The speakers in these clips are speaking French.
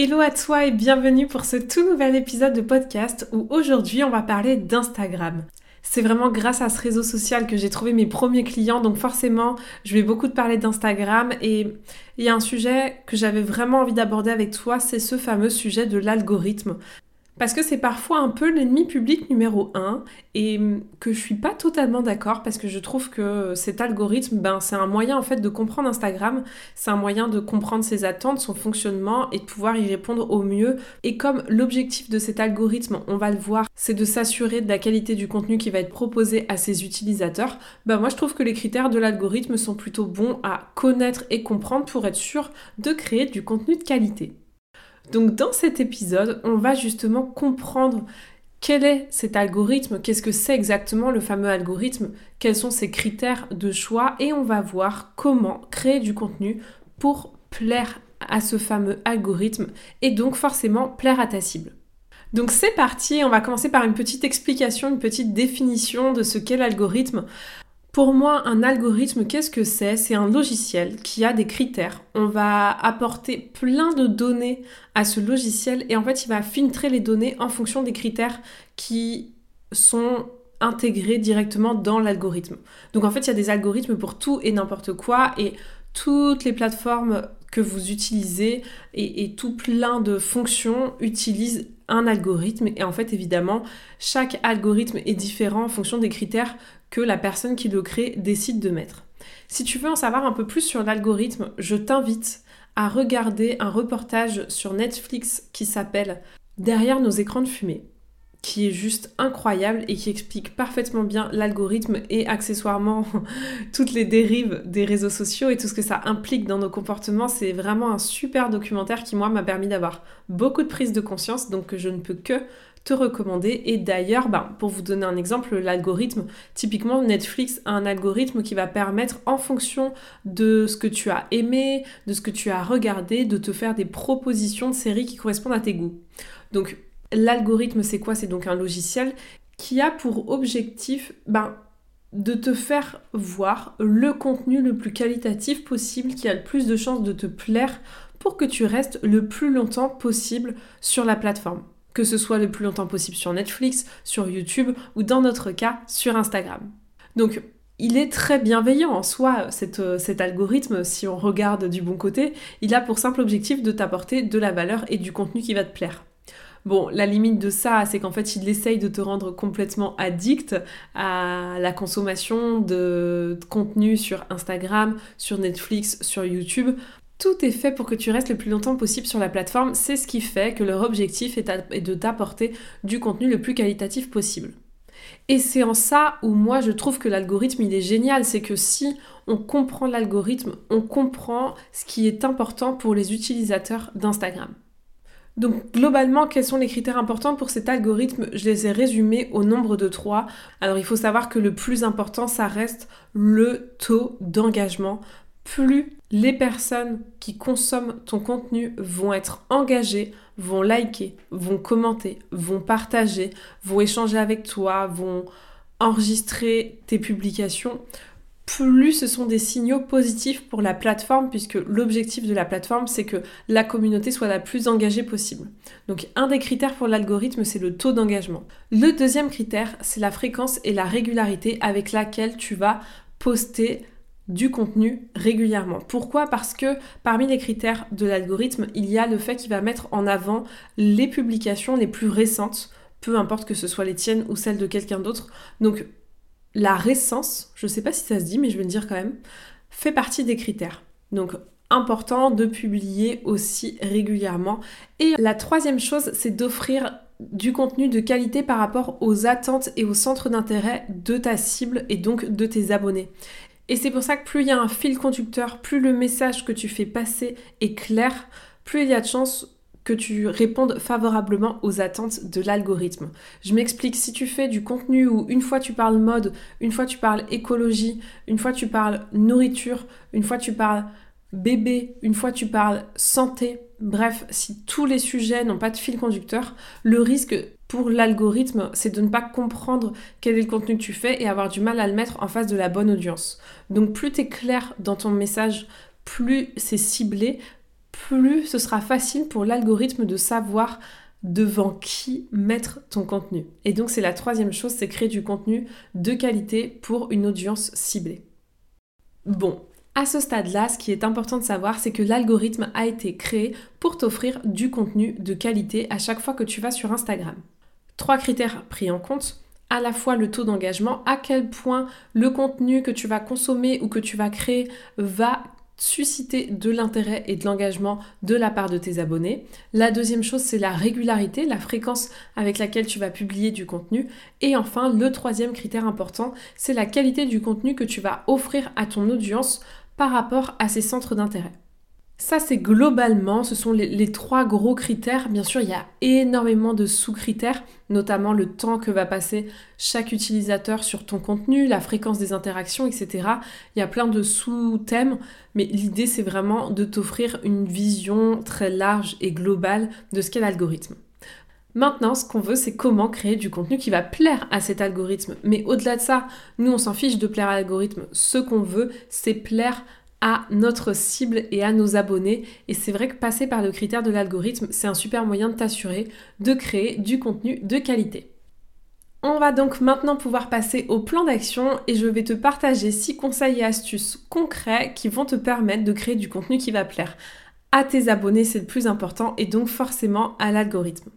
Hello à toi et bienvenue pour ce tout nouvel épisode de podcast où aujourd'hui on va parler d'Instagram. C'est vraiment grâce à ce réseau social que j'ai trouvé mes premiers clients, donc forcément je vais beaucoup te parler d'Instagram et il y a un sujet que j'avais vraiment envie d'aborder avec toi, c'est ce fameux sujet de l'algorithme. Parce que c'est parfois un peu l'ennemi public numéro un et que je suis pas totalement d'accord parce que je trouve que cet algorithme, ben, c'est un moyen en fait de comprendre Instagram, c'est un moyen de comprendre ses attentes, son fonctionnement et de pouvoir y répondre au mieux. Et comme l'objectif de cet algorithme, on va le voir, c'est de s'assurer de la qualité du contenu qui va être proposé à ses utilisateurs, ben moi je trouve que les critères de l'algorithme sont plutôt bons à connaître et comprendre pour être sûr de créer du contenu de qualité. Donc dans cet épisode, on va justement comprendre quel est cet algorithme, qu'est-ce que c'est exactement le fameux algorithme, quels sont ses critères de choix et on va voir comment créer du contenu pour plaire à ce fameux algorithme et donc forcément plaire à ta cible. Donc c'est parti, on va commencer par une petite explication, une petite définition de ce qu'est l'algorithme. Pour moi, un algorithme, qu'est-ce que c'est? C'est un logiciel qui a des critères. On va apporter plein de données à ce logiciel et en fait, il va filtrer les données en fonction des critères qui sont intégrés directement dans l'algorithme. Donc en fait, il y a des algorithmes pour tout et n'importe quoi et toutes les plateformes que vous utilisez et, et, tout plein de fonctions utilisent un algorithme et en fait évidemment chaque algorithme est différent en fonction des critères que la personne qui le crée décide de mettre. Si tu veux en savoir un peu plus sur l'algorithme, je t'invite à regarder un reportage sur Netflix qui s'appelle Derrière nos écrans de fumée qui est juste incroyable et qui explique parfaitement bien l'algorithme et accessoirement toutes les dérives des réseaux sociaux et tout ce que ça implique dans nos comportements. C'est vraiment un super documentaire qui, moi, m'a permis d'avoir beaucoup de prise de conscience, donc je ne peux que te recommander. Et d'ailleurs, ben, pour vous donner un exemple, l'algorithme, typiquement Netflix a un algorithme qui va permettre, en fonction de ce que tu as aimé, de ce que tu as regardé, de te faire des propositions de séries qui correspondent à tes goûts. Donc, L'algorithme, c'est quoi? C'est donc un logiciel qui a pour objectif ben, de te faire voir le contenu le plus qualitatif possible, qui a le plus de chances de te plaire pour que tu restes le plus longtemps possible sur la plateforme. Que ce soit le plus longtemps possible sur Netflix, sur YouTube ou dans notre cas sur Instagram. Donc il est très bienveillant en soi, cet algorithme, si on regarde du bon côté, il a pour simple objectif de t'apporter de la valeur et du contenu qui va te plaire. Bon, la limite de ça, c'est qu'en fait, il essaye de te rendre complètement addict à la consommation de contenu sur Instagram, sur Netflix, sur YouTube. Tout est fait pour que tu restes le plus longtemps possible sur la plateforme. C'est ce qui fait que leur objectif est, de t'apporter du contenu le plus qualitatif possible. Et c'est en ça où moi je trouve que l'algorithme il est génial, c'est que si on comprend l'algorithme, on comprend ce qui est important pour les utilisateurs d'Instagram. Donc globalement, quels sont les critères importants pour cet algorithme? Je les ai résumés au nombre de trois. Alors il faut savoir que le plus important, ça reste le taux d'engagement. Plus les personnes qui consomment ton contenu vont être engagées, vont liker, vont commenter, vont partager, vont échanger avec toi, vont enregistrer tes publications, plus ce sont des signaux positifs pour la plateforme, puisque l'objectif de la plateforme, c'est que la communauté soit la plus engagée possible. Donc un des critères pour l'algorithme, c'est le taux d'engagement. Le deuxième critère, c'est la fréquence et la régularité avec laquelle tu vas poster du contenu régulièrement. Pourquoi? Parce que parmi les critères de l'algorithme, il y a le fait qu'il va mettre en avant les publications les plus récentes, peu importe que ce soit les tiennes ou celles de quelqu'un d'autre. Donc la récence, je ne sais pas si ça se dit, mais je vais le dire quand même, fait partie des critères. Donc important de publier aussi régulièrement. Et la troisième chose, c'est d'offrir du contenu de qualité par rapport aux attentes et aux centres d'intérêt de ta cible et donc de tes abonnés. Et c'est pour ça que plus il y a un fil conducteur, plus le message que tu fais passer est clair, plus il y a de chances que tu répondes favorablement aux attentes de l'algorithme. Je m'explique, si tu fais du contenu où une fois tu parles mode, une fois tu parles écologie, une fois tu parles nourriture, une fois tu parles bébé, une fois tu parles santé, bref, si tous les sujets n'ont pas de fil conducteur, le risque pour l'algorithme, c'est de ne pas comprendre quel est le contenu que tu fais et avoir du mal à le mettre en face de la bonne audience. Donc plus tu es clair dans ton message, plus c'est ciblé, plus ce sera facile pour l'algorithme de savoir devant qui mettre ton contenu. Et donc c'est la troisième chose, c'est créer du contenu de qualité pour une audience ciblée. Bon, à ce stade-là, ce qui est important de savoir, c'est que l'algorithme a été créé pour t'offrir du contenu de qualité à chaque fois que tu vas sur Instagram. Trois critères pris en compte à la fois le taux d'engagement, à quel point le contenu que tu vas consommer ou que tu vas créer va susciter de l'intérêt et de l'engagement de la part de tes abonnés. La deuxième chose, c'est la régularité, la fréquence avec laquelle tu vas publier du contenu. Et enfin, le troisième critère important, c'est la qualité du contenu que tu vas offrir à ton audience par rapport à ces centres d'intérêt. Ça, c'est globalement, ce sont les, trois gros critères. Bien sûr, il y a énormément de sous-critères, notamment le temps que va passer chaque utilisateur sur ton contenu, la fréquence des interactions, etc. Il y a plein de sous-thèmes, mais l'idée, c'est vraiment de t'offrir une vision très large et globale de ce qu'est l'algorithme. Maintenant, ce qu'on veut, c'est comment créer du contenu qui va plaire à cet algorithme. Mais au-delà de ça, nous, on s'en fiche de plaire à l'algorithme. Ce qu'on veut, c'est plaire à notre cible et à nos abonnés. Et c'est vrai que passer par le critère de l'algorithme, c'est un super moyen de t'assurer de créer du contenu de qualité. On va donc maintenant pouvoir passer au plan d'action et je vais te partager 6 conseils et astuces concrets qui vont te permettre de créer du contenu qui va plaire à tes abonnés, c'est le plus important, et donc forcément à l'algorithme.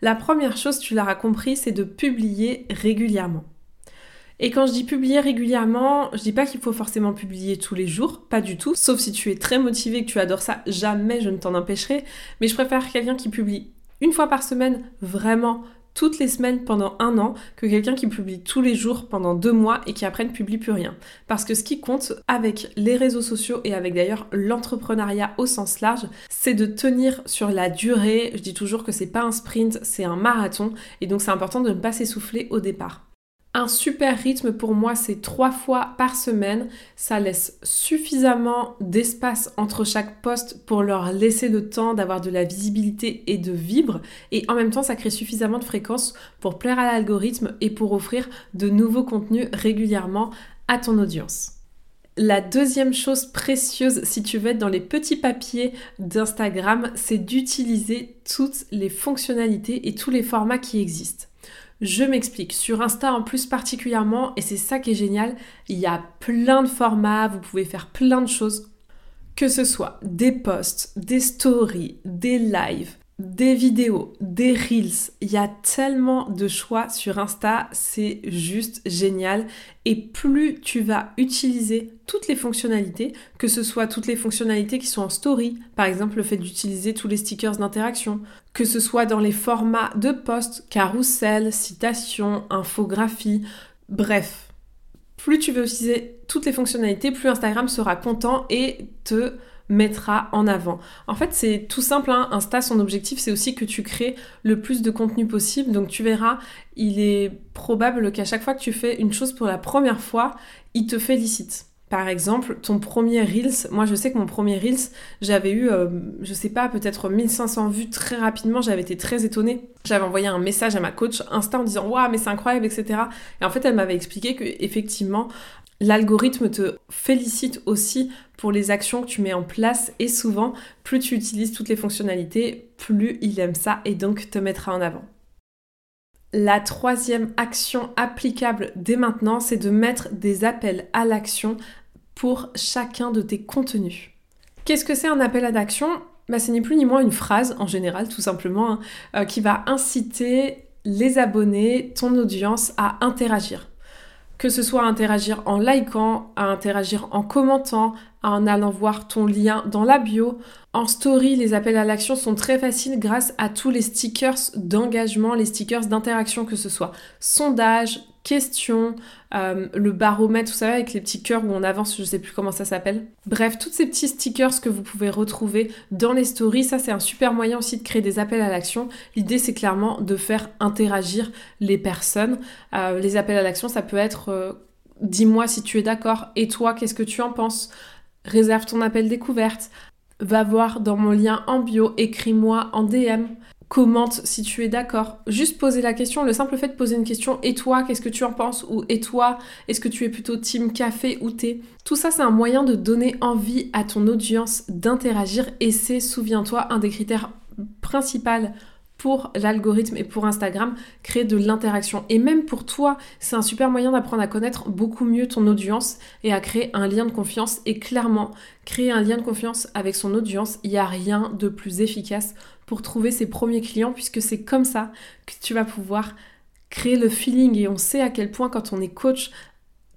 La première chose, tu l'auras compris, c'est de publier régulièrement. Et quand je dis publier régulièrement, je dis pas qu'il faut forcément publier tous les jours, pas du tout, sauf si tu es très motivé, que tu adores ça, jamais je ne t'en empêcherai, mais je préfère quelqu'un qui publie une fois par semaine vraiment toutes les semaines pendant un an que quelqu'un qui publie tous les jours pendant deux mois et qui après ne publie plus rien. Parce que ce qui compte avec les réseaux sociaux et avec d'ailleurs l'entrepreneuriat au sens large, c'est de tenir sur la durée. Je dis toujours que c'est pas un sprint, c'est un marathon et donc c'est important de ne pas s'essouffler au départ. Un super rythme pour moi, c'est trois fois par semaine. Ça laisse suffisamment d'espace entre chaque poste pour leur laisser le temps d'avoir de la visibilité et de vivre. Et en même temps, ça crée suffisamment de fréquences pour plaire à l'algorithme et pour offrir de nouveaux contenus régulièrement à ton audience. La deuxième chose précieuse, si tu veux être dans les petits papiers d'Instagram, c'est d'utiliser toutes les fonctionnalités et tous les formats qui existent. Je m'explique. Sur Insta en plus particulièrement, et c'est ça qui est génial, il y a plein de formats, vous pouvez faire plein de choses. Que ce soit des posts, des stories, des lives, des vidéos, des reels. Il y a tellement de choix sur Insta, c'est juste génial. Et plus tu vas utiliser toutes les fonctionnalités, que ce soit toutes les fonctionnalités qui sont en story, par exemple le fait d'utiliser tous les stickers d'interaction, que ce soit dans les formats de posts, carousel, citation, infographie, bref. Plus tu vas utiliser toutes les fonctionnalités, plus Instagram sera content et te mettra en avant. En fait, c'est tout simple, hein. Insta, son objectif, c'est aussi que tu crées le plus de contenu possible. Donc tu verras, il est probable qu'à chaque fois que tu fais une chose pour la première fois, il te félicite. Par exemple, ton premier Reels, moi je sais que mon premier Reels, j'avais eu, euh, je sais pas, peut-être 1500 vues très rapidement, j'avais été très étonnée. J'avais envoyé un message à ma coach Insta en disant Waouh, mais c'est incroyable, etc. Et en fait, elle m'avait expliqué que effectivement, L'algorithme te félicite aussi pour les actions que tu mets en place et souvent, plus tu utilises toutes les fonctionnalités, plus il aime ça et donc te mettra en avant. La troisième action applicable dès maintenant, c'est de mettre des appels à l'action pour chacun de tes contenus. Qu'est-ce que c'est un appel à l'action? Bah, C'est ni plus ni moins une phrase, en général tout simplement, hein, euh, qui va inciter les abonnés, ton audience à interagir que ce soit à interagir en likant, à interagir en commentant, en allant voir ton lien dans la bio. En story, les appels à l'action sont très faciles grâce à tous les stickers d'engagement, les stickers d'interaction, que ce soit sondage, questions, euh, le baromètre, vous savez, avec les petits cœurs où on avance, je sais plus comment ça s'appelle. Bref, tous ces petits stickers que vous pouvez retrouver dans les stories, ça c'est un super moyen aussi de créer des appels à l'action. L'idée c'est clairement de faire interagir les personnes. Euh, les appels à l'action, ça peut être euh, dis-moi si tu es d'accord et toi qu'est-ce que tu en penses? Réserve ton appel découverte. Va voir dans mon lien en bio, écris-moi en DM commente si tu es d'accord. Juste poser la question, le simple fait de poser une question, et toi, qu'est-ce que tu en penses? Ou et toi, est-ce que tu es plutôt team café ou thé? Tout ça, c'est un moyen de donner envie à ton audience d'interagir, et c'est, souviens-toi, un des critères principaux pour l'algorithme et pour Instagram, créer de l'interaction. Et même pour toi, c'est un super moyen d'apprendre à connaître beaucoup mieux ton audience et à créer un lien de confiance. Et clairement, créer un lien de confiance avec son audience, il n'y a rien de plus efficace pour trouver ses premiers clients, puisque c'est comme ça que tu vas pouvoir créer le feeling. Et on sait à quel point quand on est coach,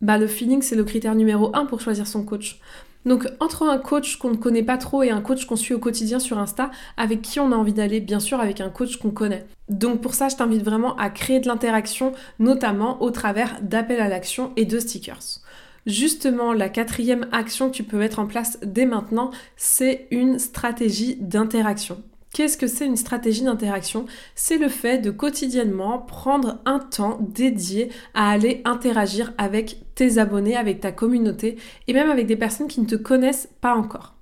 bah le feeling c'est le critère numéro un pour choisir son coach. Donc entre un coach qu'on ne connaît pas trop et un coach qu'on suit au quotidien sur Insta, avec qui on a envie d'aller, bien sûr avec un coach qu'on connaît. Donc pour ça, je t'invite vraiment à créer de l'interaction, notamment au travers d'appels à l'action et de stickers. Justement, la quatrième action que tu peux mettre en place dès maintenant, c'est une stratégie d'interaction. Qu'est-ce que c'est une stratégie d'interaction? C'est le fait de quotidiennement prendre un temps dédié à aller interagir avec tes abonnés, avec ta communauté et même avec des personnes qui ne te connaissent pas encore.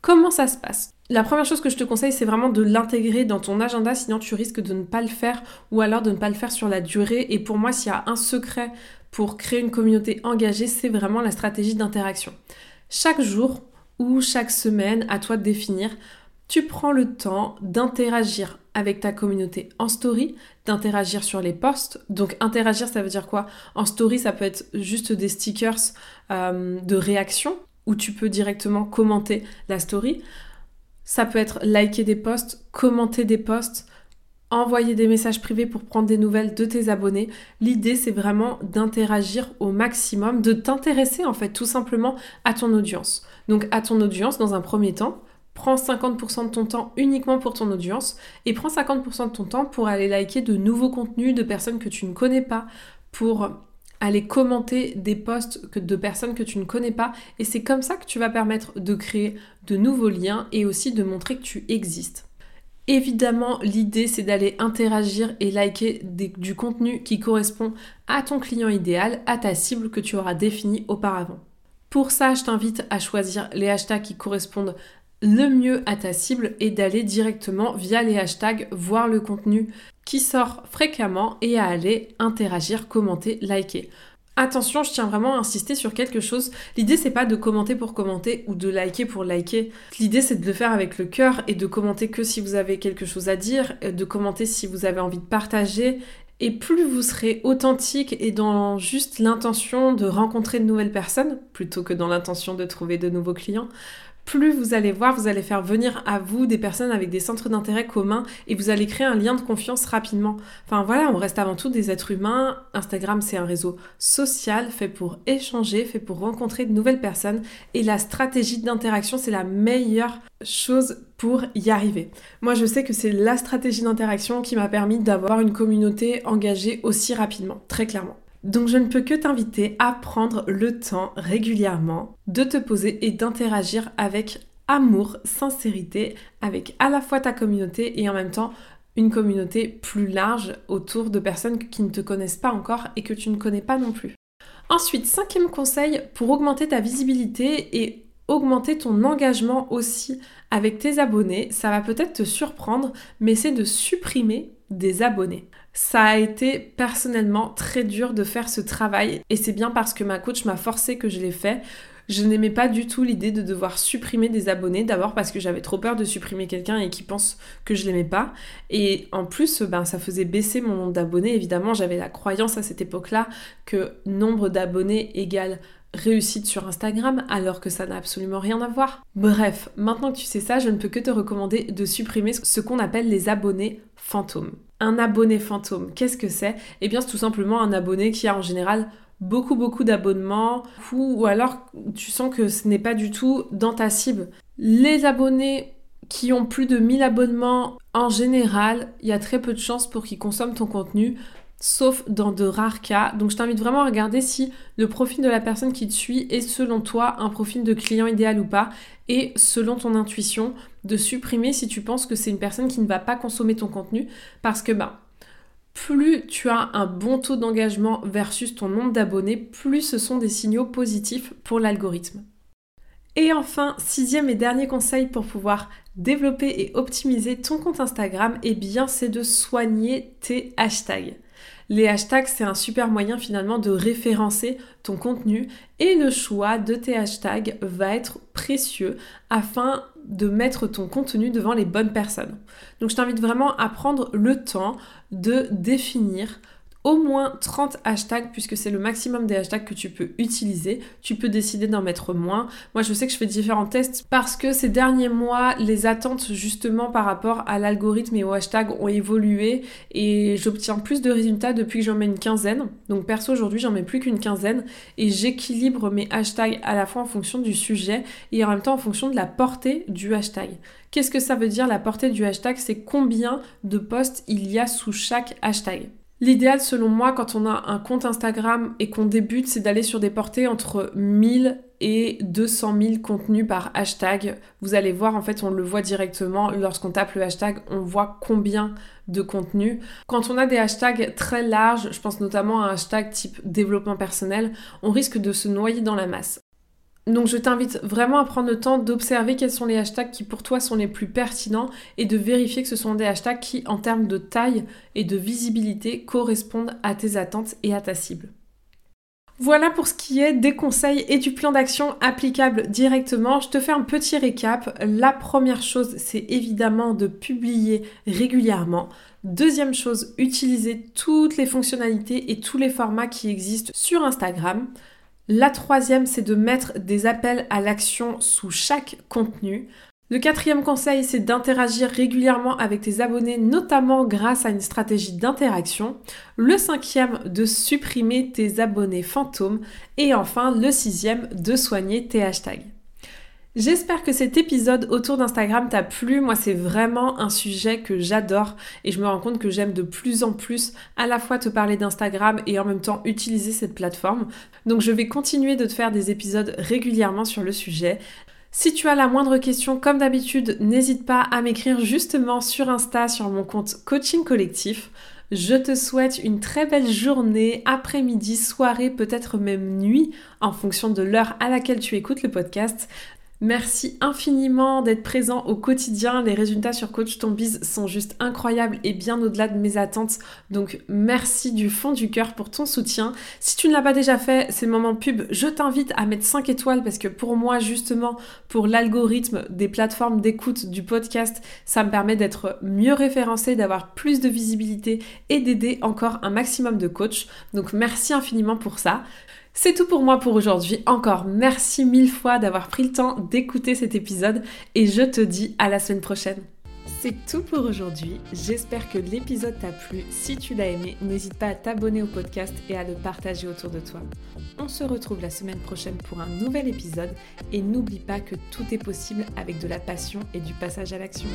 Comment ça se passe? La première chose que je te conseille, c'est vraiment de l'intégrer dans ton agenda, sinon tu risques de ne pas le faire ou alors de ne pas le faire sur la durée. Et pour moi, s'il y a un secret pour créer une communauté engagée, c'est vraiment la stratégie d'interaction. Chaque jour ou chaque semaine, à toi de définir, tu prends le temps d'interagir avec ta communauté en story, d'interagir sur les posts. Donc interagir, ça veut dire quoi? En story, ça peut être juste des stickers euh, de réaction où tu peux directement commenter la story. Ça peut être liker des posts, commenter des posts, envoyer des messages privés pour prendre des nouvelles de tes abonnés. L'idée, c'est vraiment d'interagir au maximum, de t'intéresser en fait tout simplement à ton audience. Donc à ton audience dans un premier temps, prends 50% de ton temps uniquement pour ton audience et prends 50% de ton temps pour aller liker de nouveaux contenus de personnes que tu ne connais pas, pour aller commenter des posts de personnes que tu ne connais pas et c'est comme ça que tu vas permettre de créer de nouveaux liens et aussi de montrer que tu existes. Évidemment, l'idée c'est d'aller interagir et liker du contenu qui correspond à ton client idéal, à ta cible que tu auras définie auparavant. Pour ça, je t'invite à choisir les hashtags qui correspondent le mieux à ta cible est d'aller directement via les hashtags voir le contenu qui sort fréquemment et à aller interagir, commenter, liker. Attention, je tiens vraiment à insister sur quelque chose. L'idée c'est pas de commenter pour commenter ou de liker pour liker. L'idée c'est de le faire avec le cœur et de commenter que si vous avez quelque chose à dire, de commenter si vous avez envie de partager. Et plus vous serez authentique et dans juste l'intention de rencontrer de nouvelles personnes, plutôt que dans l'intention de trouver de nouveaux clients, plus vous allez voir, vous allez faire venir à vous des personnes avec des centres d'intérêt communs et vous allez créer un lien de confiance rapidement. Enfin voilà, on reste avant tout des êtres humains. Instagram, c'est un réseau social fait pour échanger, fait pour rencontrer de nouvelles personnes et la stratégie d'interaction, c'est la meilleure chose pour y arriver. Moi, je sais que c'est la stratégie d'interaction qui m'a permis d'avoir une communauté engagée aussi rapidement, très clairement. Donc je ne peux que t'inviter à prendre le temps régulièrement de te poser et d'interagir avec amour, sincérité, avec à la fois ta communauté et en même temps une communauté plus large autour de personnes qui ne te connaissent pas encore et que tu ne connais pas non plus. Ensuite, cinquième conseil, pour augmenter ta visibilité et augmenter ton engagement aussi avec tes abonnés, ça va peut-être te surprendre, mais c'est de supprimer des abonnés. Ça a été personnellement très dur de faire ce travail et c'est bien parce que ma coach m'a forcé que je l'ai fait. Je n'aimais pas du tout l'idée de devoir supprimer des abonnés, d'abord parce que j'avais trop peur de supprimer quelqu'un et qui pense que je l'aimais pas. Et en plus, ben, ça faisait baisser mon nombre d'abonnés. Évidemment, j'avais la croyance à cette époque-là que nombre d'abonnés égale réussite sur Instagram alors que ça n'a absolument rien à voir. Bref, maintenant que tu sais ça, je ne peux que te recommander de supprimer ce qu'on appelle les abonnés fantômes. Un abonné fantôme, qu'est-ce que c'est? Eh bien, c'est tout simplement un abonné qui a en général beaucoup beaucoup d'abonnements ou alors tu sens que ce n'est pas du tout dans ta cible. Les abonnés qui ont plus de 1000 abonnements, en général, il y a très peu de chances pour qu'ils consomment ton contenu sauf dans de rares cas. Donc je t'invite vraiment à regarder si le profil de la personne qui te suit est selon toi un profil de client idéal ou pas et selon ton intuition de supprimer si tu penses que c'est une personne qui ne va pas consommer ton contenu parce que bah plus tu as un bon taux d'engagement versus ton nombre d'abonnés, plus ce sont des signaux positifs pour l'algorithme. Et enfin, sixième et dernier conseil pour pouvoir développer et optimiser ton compte Instagram, eh bien c'est de soigner tes hashtags. Les hashtags, c'est un super moyen finalement de référencer ton contenu et le choix de tes hashtags va être précieux afin de mettre ton contenu devant les bonnes personnes. Donc je t'invite vraiment à prendre le temps de définir au moins 30 hashtags puisque c'est le maximum des hashtags que tu peux utiliser. Tu peux décider d'en mettre moins. Moi, je sais que je fais différents tests parce que ces derniers mois, les attentes justement par rapport à l'algorithme et aux hashtags ont évolué et j'obtiens plus de résultats depuis que j'en mets une quinzaine. Donc perso, aujourd'hui, j'en mets plus qu'une quinzaine et j'équilibre mes hashtags à la fois en fonction du sujet et en même temps en fonction de la portée du hashtag. Qu'est-ce que ça veut dire la portée du hashtag? C'est combien de posts il y a sous chaque hashtag? L'idéal selon moi quand on a un compte Instagram et qu'on débute, c'est d'aller sur des portées entre 1000 et 200 000 contenus par hashtag. Vous allez voir, en fait, on le voit directement lorsqu'on tape le hashtag, on voit combien de contenus. Quand on a des hashtags très larges, je pense notamment à un hashtag type développement personnel, on risque de se noyer dans la masse. Donc je t'invite vraiment à prendre le temps d'observer quels sont les hashtags qui pour toi sont les plus pertinents et de vérifier que ce sont des hashtags qui en termes de taille et de visibilité correspondent à tes attentes et à ta cible. Voilà pour ce qui est des conseils et du plan d'action applicable directement. Je te fais un petit récap. La première chose, c'est évidemment de publier régulièrement. Deuxième chose, utiliser toutes les fonctionnalités et tous les formats qui existent sur Instagram. La troisième, c'est de mettre des appels à l'action sous chaque contenu. Le quatrième conseil, c'est d'interagir régulièrement avec tes abonnés, notamment grâce à une stratégie d'interaction. Le cinquième, de supprimer tes abonnés fantômes. Et enfin, le sixième, de soigner tes hashtags. J'espère que cet épisode autour d'Instagram t'a plu. Moi, c'est vraiment un sujet que j'adore et je me rends compte que j'aime de plus en plus à la fois te parler d'Instagram et en même temps utiliser cette plateforme. Donc, je vais continuer de te faire des épisodes régulièrement sur le sujet. Si tu as la moindre question, comme d'habitude, n'hésite pas à m'écrire justement sur Insta sur mon compte Coaching Collectif. Je te souhaite une très belle journée, après-midi, soirée, peut-être même nuit, en fonction de l'heure à laquelle tu écoutes le podcast. Merci infiniment d'être présent au quotidien. Les résultats sur Coach Ton Biz sont juste incroyables et bien au-delà de mes attentes. Donc merci du fond du cœur pour ton soutien. Si tu ne l'as pas déjà fait, c'est le moment pub. Je t'invite à mettre 5 étoiles parce que pour moi justement, pour l'algorithme des plateformes d'écoute du podcast, ça me permet d'être mieux référencé, d'avoir plus de visibilité et d'aider encore un maximum de coachs. Donc merci infiniment pour ça. C'est tout pour moi pour aujourd'hui. Encore merci mille fois d'avoir pris le temps d'écouter cet épisode et je te dis à la semaine prochaine. C'est tout pour aujourd'hui. J'espère que l'épisode t'a plu. Si tu l'as aimé, n'hésite pas à t'abonner au podcast et à le partager autour de toi. On se retrouve la semaine prochaine pour un nouvel épisode et n'oublie pas que tout est possible avec de la passion et du passage à l'action.